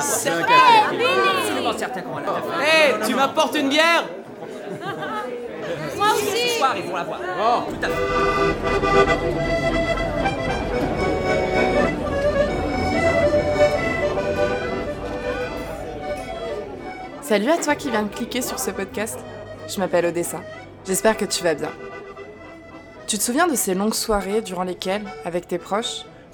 C'est absolument certain qu'on va la faire. Hé, tu m'apportes une bière Moi aussi Ce soir, ils vont la voir. Oh, tout à fait. Salut à toi qui viens de cliquer sur ce podcast. Je m'appelle Odessa. J'espère que tu vas bien. Tu te souviens de ces longues soirées durant lesquelles, avec tes proches,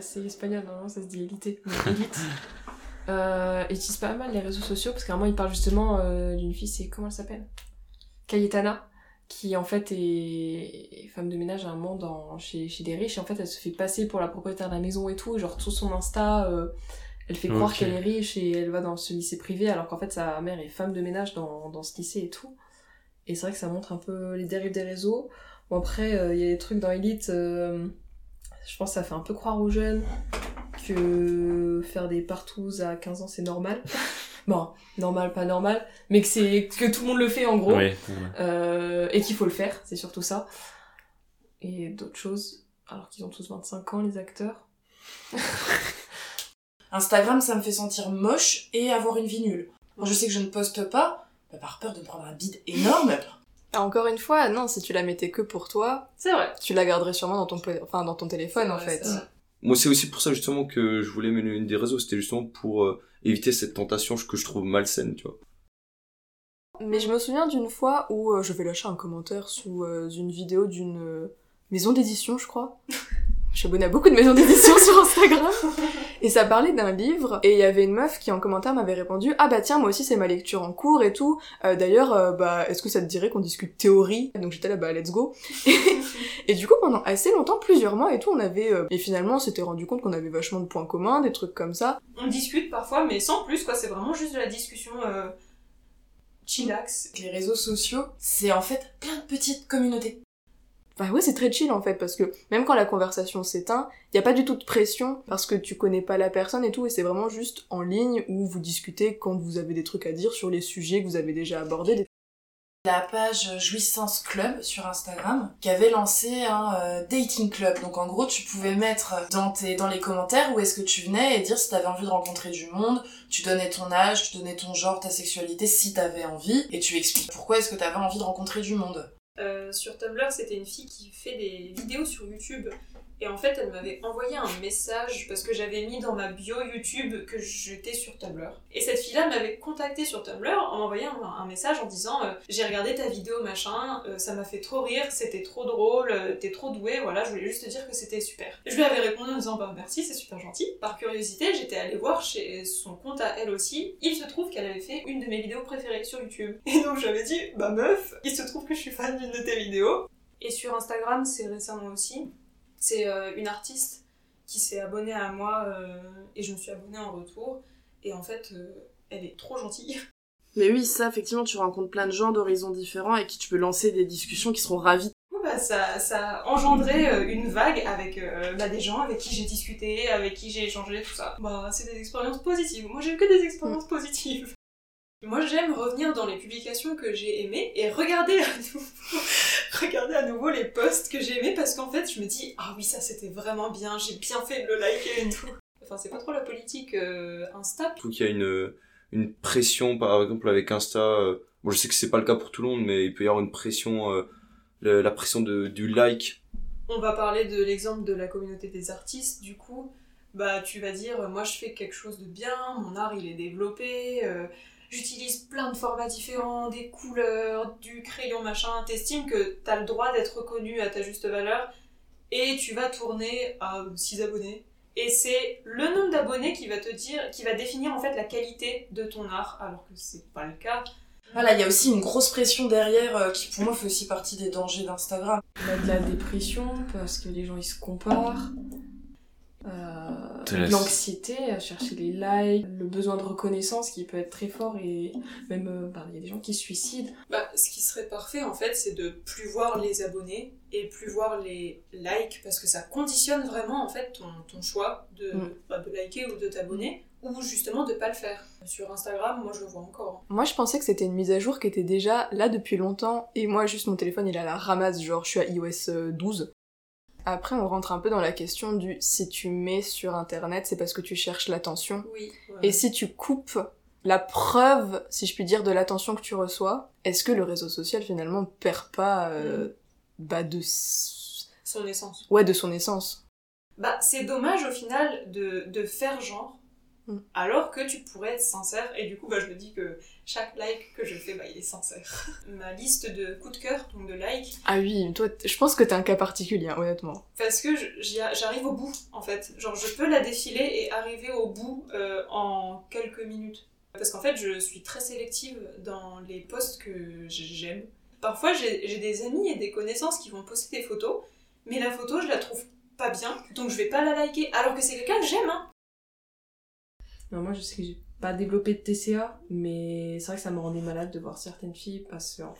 C'est espagnol, normalement ça se dit élité. mais élite. euh, ils utilisent pas mal les réseaux sociaux parce qu'à un moment ils parlent justement euh, d'une fille, c'est comment elle s'appelle? Cayetana, qui en fait est, est femme de ménage à un moment dans, chez, chez des riches et en fait elle se fait passer pour la propriétaire de la maison et tout, et genre sur son Insta, euh, elle fait croire qu'elle est riche et elle va dans ce lycée privé alors qu'en fait sa mère est femme de ménage dans, dans ce lycée et tout. Et c'est vrai que ça montre un peu les dérives des réseaux. Bon après, euh, il y a des trucs dans Elite, euh, je pense que ça fait un peu croire aux jeunes que faire des partous à 15 ans c'est normal. bon, normal, pas normal, mais que c'est que tout le monde le fait en gros. Ouais. Euh, et qu'il faut le faire, c'est surtout ça. Et d'autres choses, alors qu'ils ont tous 25 ans les acteurs. Instagram, ça me fait sentir moche et avoir une vie nulle. Quand je sais que je ne poste pas, bah, par peur de me prendre un bide énorme. Ah, encore une fois, non, si tu la mettais que pour toi, C'est vrai. tu la garderais sûrement dans ton, po- enfin, dans ton téléphone en fait. Moi, c'est aussi pour ça justement que je voulais mener une des réseaux. C'était justement pour euh, éviter cette tentation que je trouve malsaine, tu vois. Mais je me souviens d'une fois où euh, je vais lâcher un commentaire sous euh, une vidéo d'une euh, maison d'édition, je crois. Je suis abonnée à beaucoup de maisons d'édition sur Instagram. Et ça parlait d'un livre, et il y avait une meuf qui en commentaire m'avait répondu « Ah bah tiens, moi aussi c'est ma lecture en cours et tout. Euh, D'ailleurs, euh, bah est-ce que ça te dirait qu'on discute théorie ?» Donc j'étais là « Bah let's go !» Et du coup, pendant assez longtemps, plusieurs mois et tout, on avait... euh, Et finalement, on s'était rendu compte qu'on avait vachement de points communs, des trucs comme ça. On discute parfois, mais sans plus, quoi. C'est vraiment juste de la discussion euh, chillax. Les réseaux sociaux, c'est en fait plein de petites communautés. Bah ouais, c'est très chill en fait, parce que même quand la conversation s'éteint, y a pas du tout de pression, parce que tu connais pas la personne et tout, et c'est vraiment juste en ligne où vous discutez quand vous avez des trucs à dire sur les sujets que vous avez déjà abordés. La page Jouissance Club sur Instagram qui avait lancé un euh, dating club. Donc en gros, tu pouvais mettre dans, tes, dans les commentaires où est-ce que tu venais et dire si t'avais envie de rencontrer du monde. Tu donnais ton âge, tu donnais ton genre, ta sexualité si t'avais envie et tu expliques pourquoi est-ce que t'avais envie de rencontrer du monde. Euh, sur Tumblr, c'était une fille qui fait des vidéos sur YouTube. Et en fait, elle m'avait envoyé un message parce que j'avais mis dans ma bio YouTube que j'étais sur Tumblr. Et cette fille-là m'avait contacté sur Tumblr en m'envoyant un, message en disant euh, J'ai regardé ta vidéo, machin, euh, ça m'a fait trop rire, c'était trop drôle, euh, t'es trop doué, voilà, je voulais juste te dire que c'était super. Je lui avais répondu en disant Bah merci, c'est super gentil. Par curiosité, j'étais allée voir chez son compte à elle aussi. Il se trouve qu'elle avait fait une de mes vidéos préférées sur YouTube. Et donc j'avais dit Bah meuf, il se trouve que je suis fan d'une de tes vidéos. Et sur Instagram, c'est récemment aussi. C'est euh, une artiste qui s'est abonnée à moi euh, et je me suis abonnée en retour. Et en fait, euh, elle est trop gentille. Mais oui, ça, effectivement, tu rencontres plein de gens d'horizons différents et qui tu peux lancer des discussions qui seront ravis. Bah, ça, ça a engendré euh, une vague avec euh, bah, des gens avec qui j'ai discuté, avec qui j'ai échangé, tout ça. Bah, c'est des expériences positives. Moi, j'ai eu que des expériences positives. Moi, j'aime revenir dans les publications que j'ai aimées et regarder à nouveau, regarder à nouveau les posts que j'ai aimés parce qu'en fait, je me dis, ah oui, ça c'était vraiment bien, j'ai bien fait de le liker et tout. Enfin, c'est pas trop la politique euh, Insta. Je trouve qu'il y a une, une pression, par exemple, avec Insta. euh, bon, je sais que c'est pas le cas pour tout le monde, mais il peut y avoir une pression, euh, le- la pression de, du like. On va parler de l'exemple de la communauté des artistes, du coup, bah tu vas dire, moi je fais quelque chose de bien, mon art il est développé, euh, j'utilise plein de formats différents, des couleurs, du crayon machin, t'estimes que t'as le droit d'être reconnu à ta juste valeur, et tu vas tourner à 6 abonnés. Et c'est le nombre d'abonnés qui va te dire, qui va définir en fait la qualité de ton art, alors que c'est pas le cas. Voilà, il y a aussi une grosse pression derrière euh, qui pour moi fait aussi partie des dangers d'Instagram. On a de la dépression parce que les gens ils se comparent. Euh, l'anxiété à chercher les likes, le besoin de reconnaissance qui peut être très fort et même euh, bah, il y a des gens qui se suicident. Bah, ce qui serait parfait en fait, c'est de plus voir les abonnés et plus voir les likes parce que ça conditionne vraiment en fait ton, ton choix de, Mm. bah, de liker ou de t'abonner ou justement de pas le faire. Sur Instagram, moi je le vois encore. Moi je pensais que c'était une mise à jour qui était déjà là depuis longtemps et moi juste mon téléphone il est à la ramasse genre je suis à iOS euh, 12. Après on rentre un peu dans la question du si tu mets sur internet c'est parce que tu cherches l'attention Oui. Et si tu coupes la preuve, si je puis dire, de l'attention que tu reçois, est-ce que le réseau social finalement perd pas euh, bah de Son essence. ouais de son essence? Bah, c'est dommage au final de, de faire genre, Mm. alors que tu pourrais être sincère, et du coup, bah, je me dis que chaque like que je fais, bah, il est sincère. Ma liste de coups de cœur, donc de likes, Ah oui, toi, je pense que t'es un cas particulier, hein, honnêtement. parce que j'arrive au bout, en fait. Genre, je peux la défiler et arriver au bout euh, en quelques minutes. Parce qu'en fait, je suis très sélective dans les posts que j'aime. Parfois, j'ai j'ai des amis et des connaissances qui vont poster des photos, mais la photo, je la trouve pas bien, donc je vais pas la liker, alors que c'est quelqu'un que j'aime, hein. Non, moi, je sais que j'ai pas développé de TCA, mais c'est vrai que ça me rendait malade de voir certaines filles parce que, en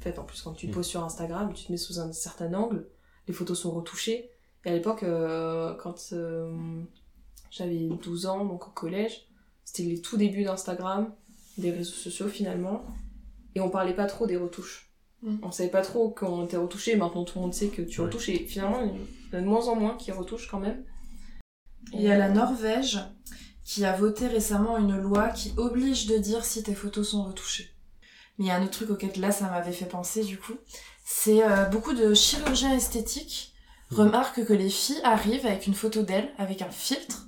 fait, en plus, quand tu Mm. poses sur Instagram, tu te mets sous un certain angle, les photos sont retouchées. Et à l'époque, euh, quand euh, j'avais 12 ans, donc au collège, c'était les tout débuts d'Instagram, des réseaux sociaux finalement, et on parlait pas trop des retouches. Mm. On savait pas trop qu'on était retouché, maintenant tout le monde sait que tu Ouais. retouches, et finalement, il y en a de moins en moins qui retouchent quand même. Il y a la Norvège qui a voté récemment une loi qui oblige de dire si tes photos sont retouchées. Mais il y a un autre truc auquel là ça m'avait fait penser du coup, c'est euh, beaucoup de chirurgiens esthétiques remarquent que les filles arrivent avec une photo d'elles avec un filtre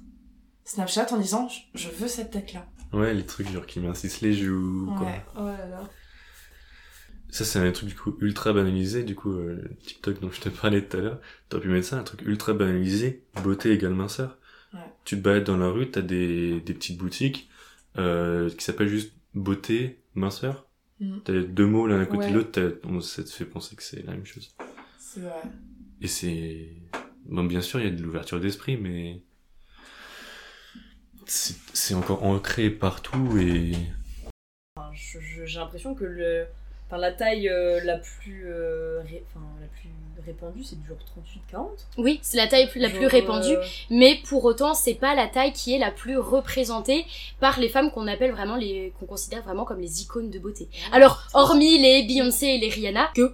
Snapchat en disant je- je veux cette tête là. Ouais, les trucs genre qui mincissent les joues, quoi. Ouais. Oh là là. Ça, c'est un truc du coup ultra banalisé. Du coup, euh, le TikTok dont je te parlais tout à l'heure, t'aurais pu mettre ça, un truc ultra banalisé, beauté égale minceur. Tu te balades dans la rue, t'as des, des petites boutiques euh, qui s'appellent juste beauté, minceur. Mhm. T'as deux mots l'un à côté Ouais. de l'autre, ça te fait penser que c'est la même chose. C'est vrai. Et c'est... Bon, bien sûr, il y a de l'ouverture d'esprit, mais... C'est encore ancré partout et... J'ai l'impression que le, enfin, la taille euh, la, plus, euh, ré- enfin, la plus répandue, c'est du genre 38-40. Oui, c'est la taille plus- la plus Genre, répandue, euh, mais pour autant, c'est pas la taille qui est la plus représentée par les femmes qu'on appelle vraiment les, qu'on considère vraiment comme les icônes de beauté. Alors, hormis les Beyoncé et les Rihanna, que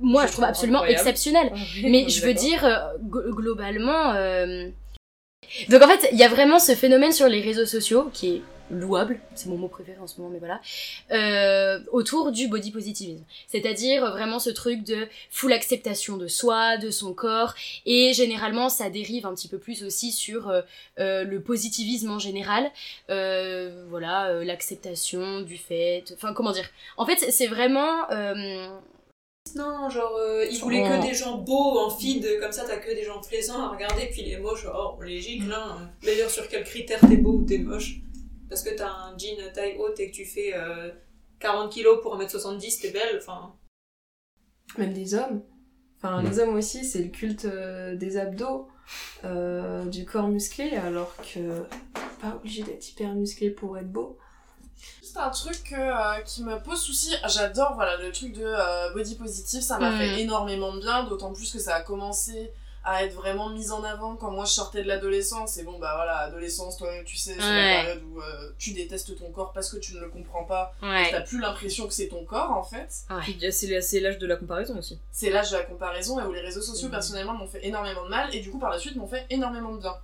moi Je trouve absolument incroyable. exceptionnelles. ah oui, Mais je veux dire, glo- globalement. Donc en fait, il y a vraiment ce phénomène sur les réseaux sociaux qui est louable, c'est mon mot préféré en ce moment, mais voilà, euh, autour du body positivisme. C'est-à-dire vraiment ce truc de full acceptation de soi, de son corps, et généralement ça dérive un petit peu plus aussi sur euh, euh, le positivisme en général, voilà, l'acceptation du fait, enfin comment dire. En fait, c'est- vraiment... Non, genre, euh, il voulait Oh. que des gens beaux en feed, comme ça t'as que des gens plaisants à regarder, puis les moches, oh, on les gicle, hein. D'ailleurs, sur quels critères t'es beau ou t'es moche? Parce que t'as un jean taille haute et que tu fais euh, 40 kilos pour 1m70, t'es belle, enfin... Même des hommes. Enfin, les hommes aussi, c'est le culte euh, des abdos, euh, du corps musclé, alors que pas obligé d'être hyper musclé pour être beau. C'est un truc euh, qui me pose souci. J'adore voilà le truc de euh, body positive, ça m'a Mm. fait énormément de bien, d'autant plus que ça a commencé à être vraiment mis en avant quand moi je sortais de l'adolescence. Et bon bah voilà, adolescence, toi-même tu sais, c'est Ouais. la période où euh, tu détestes ton corps parce que tu ne le comprends pas. ouais. T'as plus l'impression que c'est ton corps en fait. Puis, C'est c'est l'âge de la comparaison aussi. C'est l'âge de la comparaison et où les réseaux sociaux Mhm. personnellement m'ont fait énormément de mal et du coup par la suite m'ont fait énormément de bien.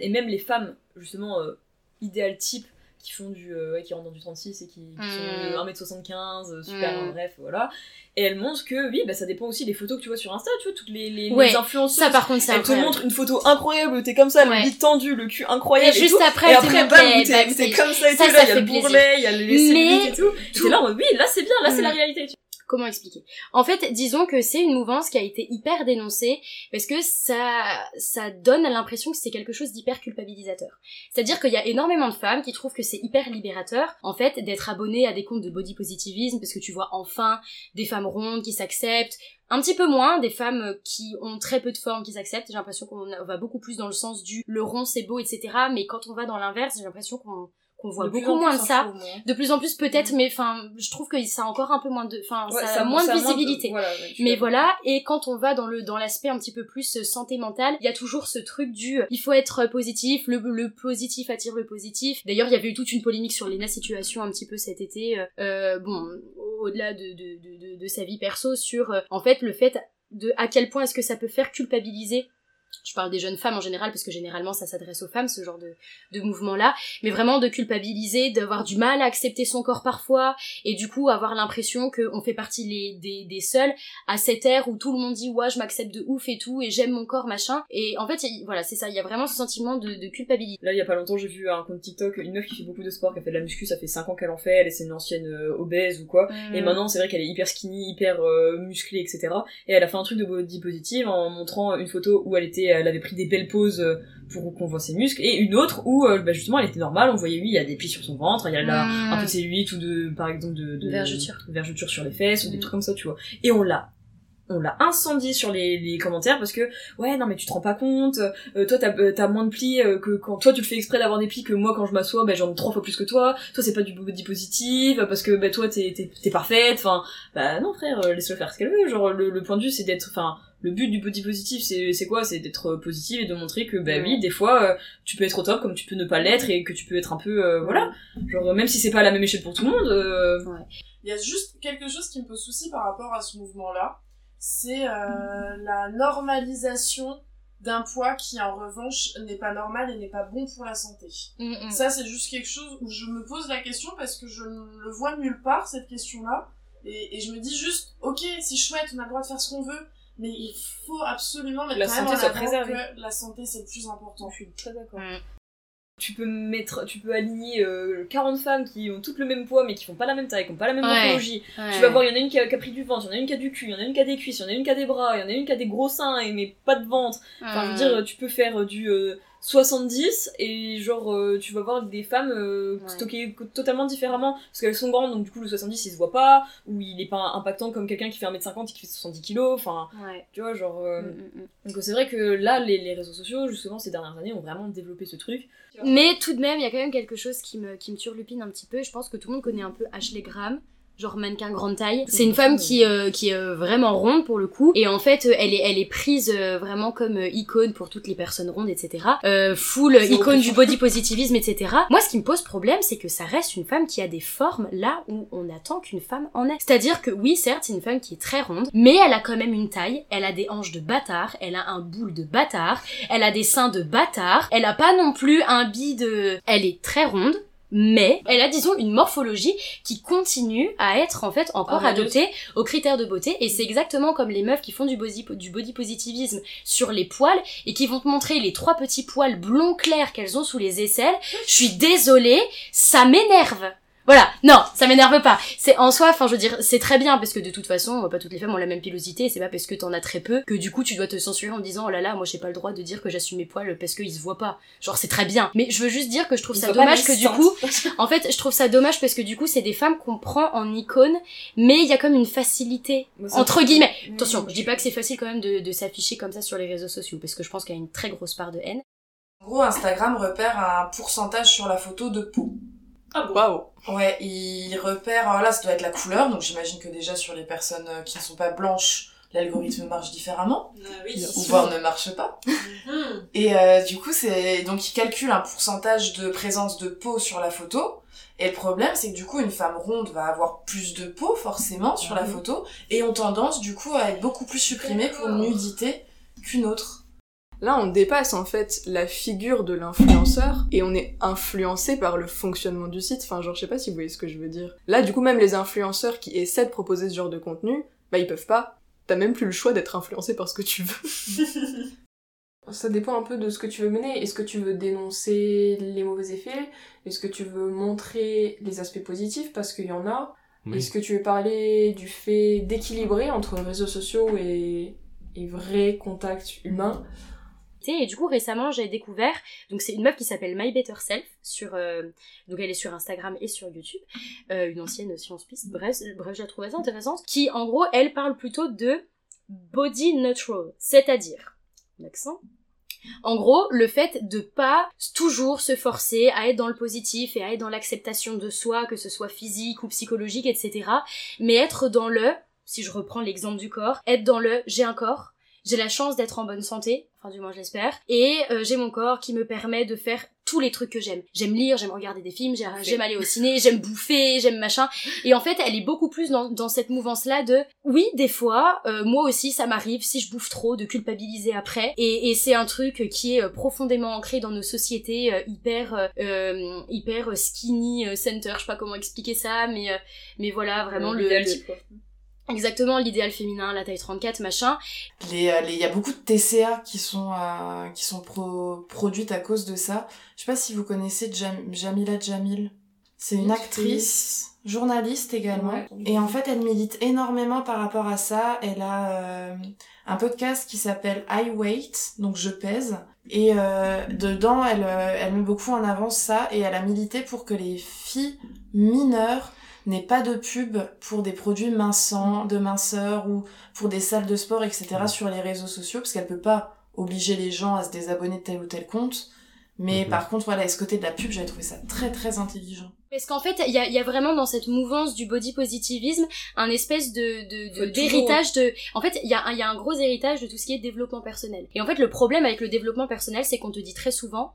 Et même les femmes, justement, euh, idéal type, qui font du euh, ouais, qui rentrent dans du 36 et qui, qui Mm. sont de 1m75 euh, super Mm. bref voilà et elles montrent que oui bah ça dépend aussi des photos que tu vois sur Insta tu vois toutes les, les, Ouais, les influenceuses Ça par contre, c'est elles te montrent une photo incroyable t'es comme ça Ouais. le lit tendu le cul incroyable Et et, juste tout. après, et elle après montre bam t'es comme ça et Ça, tout ça là il y a le bourrelet il y a les Mais- et tout et tout- t'es là oui là c'est bien là c'est Mm. la réalité comment expliquer? En fait, disons que c'est une mouvance qui a été hyper dénoncée parce que ça, ça donne l'impression que c'est quelque chose d'hyper culpabilisateur. C'est-à-dire qu'il y a énormément de femmes qui trouvent que c'est hyper libérateur, en fait, d'être abonnées à des comptes de body positivisme parce que tu vois enfin des femmes rondes qui s'acceptent, un petit peu moins des femmes qui ont très peu de formes qui s'acceptent. J'ai l'impression qu'on va beaucoup plus dans le sens du le rond c'est beau, etc. Mais quand on va dans l'inverse, j'ai l'impression qu'on qu'on voit De beaucoup moins de hein, ça. trouve. De plus en plus peut-être, mais enfin, je trouve que ça a encore un peu moins de, enfin, Ouais, ça, a moins de visibilité. voilà, ouais, Mais voilà, et quand on va dans le dans l'aspect un petit peu plus euh, santé mentale, il y a toujours ce truc du euh, il faut être positif, le, le positif attire le positif. D'ailleurs, il y avait eu toute une polémique sur Lena Situation un petit peu cet été. euh, euh, bon, au-delà de, de, de, de, sa vie perso, sur euh, en fait le fait de à quel point est-ce que ça peut faire culpabiliser je parle des jeunes femmes en général parce que généralement ça s'adresse aux femmes ce genre de, de mouvement là mais vraiment de culpabiliser d'avoir du mal à accepter son corps parfois et du coup avoir l'impression qu'on fait partie les, des, des seuls à cette ère où tout le monde dit ouais je m'accepte de ouf et tout et j'aime mon corps machin et en fait il- voilà c'est ça il y a vraiment ce sentiment de, de culpabilité Là, il y a pas longtemps, j'ai vu un compte TikTok, une meuf qui fait beaucoup de sport, qui a fait de la muscu, ça fait 5 ans qu'elle en fait, elle c'est une ancienne euh, obèse ou quoi. Mm. Et maintenant, c'est vrai qu'elle est hyper skinny, hyper euh, musclée, etc. Et elle a fait un truc de body positive en montrant une photo où elle était, elle avait pris des belles poses euh, pour qu'on voit ses muscles, et une autre où, euh, bah, justement, elle était normale, on voyait, oui, il y a des plis sur son ventre, il y a là, Mm. un peu de cellulite ou de, par exemple, de, de Vergeture. de vergeture sur les fesses ou des Mm. trucs comme ça, tu vois. Et on l'a on l'a incendié sur les, les commentaires parce que ouais non mais tu te rends pas compte euh, toi t'as euh, t'as moins de plis euh, que quand toi tu le fais exprès d'avoir des plis que moi quand je m'assois ben j'en ai trois fois plus que toi. Toi c'est pas du body positif parce que ben toi t'es t'es t'es parfaite. Enfin bah non frère euh, laisse-le faire ce qu'elle veut. Genre le, le point de vue c'est d'être enfin le but du body positif c'est c'est quoi? C'est d'être positif et de montrer que bah oui des fois euh, tu peux être au top comme tu peux ne pas l'être et que tu peux être un peu euh, voilà. Genre même si c'est pas à la même échelle pour tout le monde euh, Il y a juste quelque chose qui me pose souci par rapport à ce mouvement-là, c'est euh, la normalisation d'un poids qui en revanche n'est pas normal et n'est pas bon pour la santé. Mm, mm. Ça c'est juste quelque chose où je me pose la question parce que je ne le vois nulle part cette question-là et, et je me dis juste ok c'est chouette on a le droit de faire ce qu'on veut mais il faut absolument mettre La quand même santé en avant que la santé c'est le plus important. je suis très d'accord Mm. Tu peux mettre tu peux aligner euh, 40 femmes qui ont toutes le même poids mais qui font pas la même taille qui ont pas la même Ouais. morphologie Ouais. tu vas voir il y en a une qui a, qui a pris du ventre il y en a une qui a du cul il y en a une qui a des cuisses il y en a une qui a des bras il y en a une qui a des gros seins et mais pas de ventre enfin je veux dire tu peux faire du euh, 70 et genre euh, tu vas voir des femmes euh, Ouais. stockées totalement différemment parce qu'elles sont grandes donc du coup le 70 il se voit pas ou il est pas impactant comme quelqu'un qui fait 1m50 et qui fait 70 kilos enfin ouais. tu vois genre euh, Mm, mm, mm. donc c'est vrai que là les, les réseaux sociaux justement ces dernières années ont vraiment développé ce truc Mais tout de même, il y a quand même quelque chose qui me, qui me turlupine un petit peu. Je pense que tout le monde connaît un peu Ashley Graham. Genre mannequin grande taille. C'est une femme qui, euh, qui est euh, vraiment ronde pour le coup. Et en fait, euh, elle est, elle est prise vraiment comme icône pour toutes les personnes rondes, etc. Euh, full icône du body positivisme, etc. Moi, ce qui me pose problème, c'est que ça reste une femme qui a des formes là où on attend qu'une femme en ait. C'est-à-dire que oui, certes, c'est une femme qui est très ronde, mais elle a quand même une taille, elle a des hanches de bâtard, elle a un boule de bâtard, elle a des seins de bâtard, elle a pas non plus un bi de... Elle est très ronde, mais elle a disons une morphologie qui continue à être en fait encore adoptée aux critères de beauté et c'est exactement comme les meufs qui font du body, du body positivisme sur les poils et qui vont te montrer les trois petits poils blond clair qu'elles ont sous les aisselles. Je suis désolée, ça m'énerve. Voilà, non, ça m'énerve pas. C'est en soi, enfin je veux dire, c'est très bien parce que de toute façon, pas toutes les femmes ont la même pilosité, et c'est pas parce que t'en as très peu que du coup tu dois te censurer en disant oh là là, moi j'ai pas le droit de dire que j'assume mes poils parce qu'ils se voient pas. Genre c'est très bien. Mais je veux juste dire que je trouve ça dommage que du coup, en fait, je trouve ça dommage parce que du coup, c'est des femmes qu'on prend en icône, mais il y a comme une facilité entre guillemets. Attention, je dis pas que c'est facile quand même de, de s'afficher comme ça sur les réseaux sociaux parce que je pense qu'il y a une très grosse part de haine. En gros, Instagram repère un pourcentage sur la photo de peau. Ah bon Waouh. Ouais, il repère, alors là, ça doit être la couleur, donc j'imagine que déjà sur les personnes euh, qui ne sont pas blanches, l'algorithme marche différemment, Ah oui. ou voire ne marche pas. Mhm. Et euh, du coup, c'est donc il calcule un pourcentage de présence de peau sur la photo. Et le problème, c'est que du coup, une femme ronde va avoir plus de peau forcément sur la Mhm. photo, et ont tendance du coup à être beaucoup plus supprimées pour nudité qu'une autre. Là, on dépasse en fait la figure de l'influenceur et on est influencé par le fonctionnement du site. Enfin, genre, je sais pas si vous voyez ce que je veux dire. Là, du coup, même les influenceurs qui essaient de proposer ce genre de contenu, bah, ils peuvent pas. T'as même plus le choix d'être influencé par ce que tu veux. Ça dépend un peu de ce que tu veux mener. Est-ce que tu veux dénoncer les mauvais effets? Est-ce que tu veux montrer les aspects positifs? Parce qu'il y en a. Oui. Est-ce que tu veux parler du fait d'équilibrer entre réseaux sociaux et, et vrai contact humain? Et du coup, récemment, j'ai découvert, donc c'est une meuf qui s'appelle My Better Self, sur, euh, donc elle est sur Instagram et sur YouTube, euh, une ancienne science piste, bref, bref, je la trouve assez intéressante, qui en gros, elle parle plutôt de body neutral, c'est-à-dire, l'accent, en gros, le fait de pas toujours se forcer à être dans le positif et à être dans l'acceptation de soi, que ce soit physique ou psychologique, etc. Mais être dans le, si je reprends l'exemple du corps, être dans le j'ai un corps, j'ai la chance d'être en bonne santé, enfin du moins je l'espère, et euh, j'ai mon corps qui me permet de faire tous les trucs que j'aime. J'aime lire, j'aime regarder des films, j'ai- j'aime aller au ciné, j'aime bouffer, j'aime machin. Et en fait, elle est beaucoup plus dans, dans cette mouvance-là de, oui, des fois, euh, moi aussi, ça m'arrive, si je bouffe trop, de culpabiliser après. Et, et c'est un truc qui est euh, profondément ancré dans nos sociétés euh, hyper, euh, euh, hyper skinny euh, center. Je sais pas comment expliquer ça, mais, mais voilà, vraiment le, le-. Exactement l'idéal féminin, la taille 34, machin. Les, euh, les- il y a beaucoup de TCA qui sont, euh, qui sont pro- produites à cause de ça. Je sais pas si vous connaissez Jam- Jamila Jamil. C'est une actrice, journaliste également. Ouais. Et en fait, elle milite énormément par rapport à ça. Elle a euh, un podcast qui s'appelle I Weight, donc je pèse. Et euh, dedans, elle, elle met beaucoup en avant ça et elle a milité pour que les filles mineures n'aient pas de pub pour des produits minçants, de minceur ou pour des salles de sport, etc. sur les réseaux sociaux parce qu'elle peut pas obliger les gens à se désabonner de tel ou tel compte. Mais par contre, voilà, et ce côté de la pub, j'avais trouvé ça très très intelligent. Parce qu'en fait, il y a, il y a vraiment dans cette mouvance du body positivisme un espèce de de- de- Faut d'héritage de, En fait, il y a un- il y a un gros héritage de tout ce qui est développement personnel. Et en fait, le problème avec le développement personnel, c'est qu'on te dit très souvent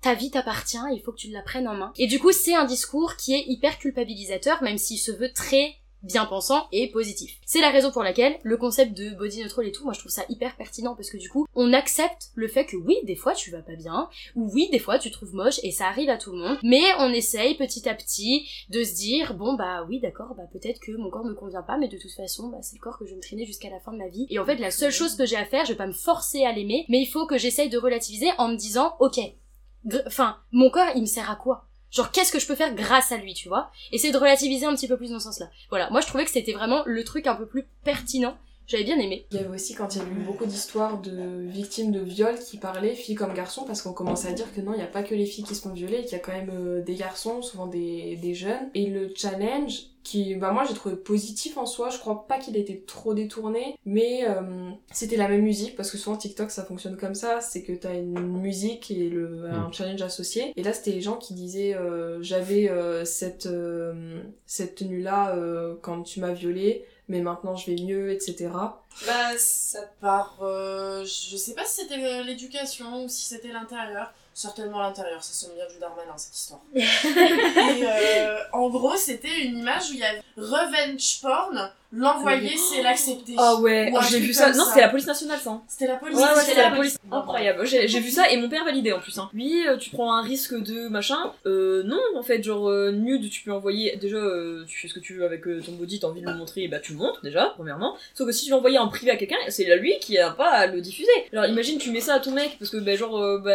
ta vie t'appartient, il faut que tu la prennes en main. Et du coup, c'est un discours qui est hyper culpabilisateur, même s'il se veut très bien pensant et positif. C'est la raison pour laquelle le concept de body neutral et tout, moi je trouve ça hyper pertinent parce que du coup, on accepte le fait que oui, des fois tu vas pas bien, ou oui, des fois tu trouves moche et ça arrive à tout le monde, mais on essaye petit à petit de se dire bon bah oui d'accord, bah peut-être que mon corps me convient pas, mais de toute façon, bah c'est le corps que je vais me traîner jusqu'à la fin de ma vie. Et en fait, la seule chose que j'ai à faire, je vais pas me forcer à l'aimer, mais il faut que j'essaye de relativiser en me disant ok, enfin, mon corps il me sert à quoi? Genre, qu'est-ce que je peux faire grâce à lui, tu vois? Essayer de relativiser un petit peu plus dans ce sens-là. Voilà, moi je trouvais que c'était vraiment le truc un peu plus pertinent. J'avais bien aimé. Il y avait aussi quand il y a eu beaucoup d'histoires de victimes de viol qui parlaient, filles comme garçons, parce qu'on commençait à dire que non, il n'y a pas que les filles qui se font violer, qu'il y a quand même euh, des garçons, souvent des, des jeunes. Et le challenge, qui, bah moi j'ai trouvé positif en soi, je crois pas qu'il ait été trop détourné, mais euh, c'était la même musique, parce que souvent TikTok ça fonctionne comme ça, c'est que t'as une musique et le, un challenge associé. Et là c'était les gens qui disaient euh, j'avais euh, cette, euh, cette tenue-là euh, quand tu m'as violée, mais maintenant je vais mieux, etc. Bah, ça part. euh, je sais pas si c'était l'éducation ou si c'était l'intérieur. Certainement l'intérieur, ça sonne bien du Darmanin cette histoire. Et euh, en gros, c'était une image où il y avait revenge porn, l'envoyer c'est l'accepter. Ah ouais, Ou j'ai vu ça. Non, c'était la police nationale ça. hein. C'était la police. Ouais, ouais, c'était la police. Incroyable. J'ai vu ça et mon père validé en plus. Hein. Oui, euh, tu prends un risque de machin. Euh, non, en fait, genre euh, nude, tu peux envoyer. Déjà, euh, tu fais ce que tu veux avec ton body, t'as envie de le montrer, bah tu le montres déjà, premièrement. Sauf que si tu l'envoyais en privé à quelqu'un, c'est lui qui a pas à le diffuser. Alors imagine, tu mets ça à ton mec parce que bah, genre bah,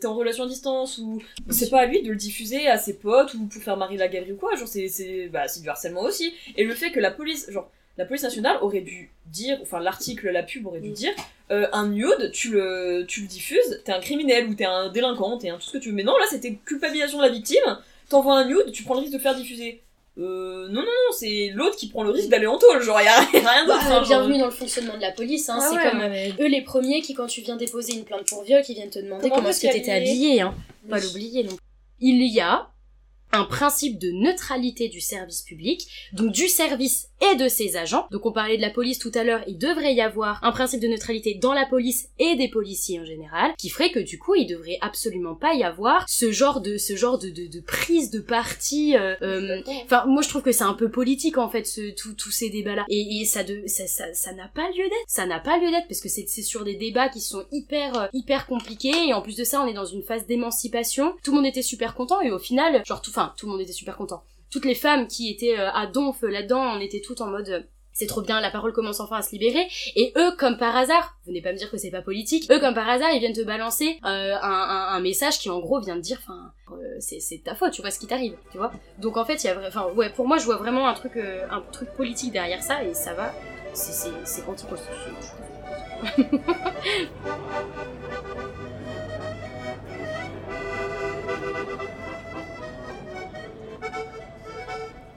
t'es en relation à distance ou c'est pas à lui de le diffuser à ses potes ou pour faire Marie la galerie ou quoi. Genre c'est c'est bah, c'est du harcèlement aussi. Et le fait que la police, genre la police nationale aurait dû dire, enfin l'article, la pub aurait dû dire, euh, un nude, tu le, tu le diffuses, t'es un criminel ou t'es un délinquant, t'es un tout ce que tu veux. Mais non, là c'était culpabilisation de la victime, t'envoies un nude, tu prends le risque de faire diffuser. Euh, non, non, non, c'est l'autre qui prend le risque d'aller en tôle, genre y a, rien d'autre. Bah, hein, genre. bienvenue dans le fonctionnement de la police, hein. Ah c'est ouais, comme mais- eux les premiers qui, quand tu viens déposer une plainte pour viol, qui viennent te demander Comment comment, est-ce que t'étais habillée, hein. Pas l'oublier, non. Il y a un principe de neutralité du service public, donc du service et de ses agents. Donc on parlait de la police tout à l'heure, il devrait y avoir un principe de neutralité dans la police et des policiers en général, qui ferait que du coup il devrait absolument pas y avoir ce genre de ce genre de, de, de prise de parti. euh, euh, Enfin, moi je trouve que c'est un peu politique en fait, ce, tout- tous ces débats-là. Et, et ça de, ça, ça, n'a pas lieu d'être. Ça n'a pas lieu d'être parce que c'est c'est sur des débats qui sont hyper, euh, hyper compliqués. Et en plus de ça, on est dans une phase d'émancipation. Tout le monde était super content et au final, genre tout, enfin, tout le monde était super content. Toutes les femmes qui étaient euh, à donf là-dedans, on était toutes en mode. euh, c'est trop bien, la parole commence enfin à se libérer. Et eux, comme par hasard, venez pas me dire que c'est pas politique, eux, comme par hasard, ils viennent te balancer euh, un, message qui, en gros, vient te dire, enfin, c'est ta faute, tu vois ce qui t'arrive, tu vois. Donc en fait, il y a, enfin, ouais, pour moi, je vois vraiment un truc, un truc politique derrière ça, et ça va, c'est anti-constitutionnel.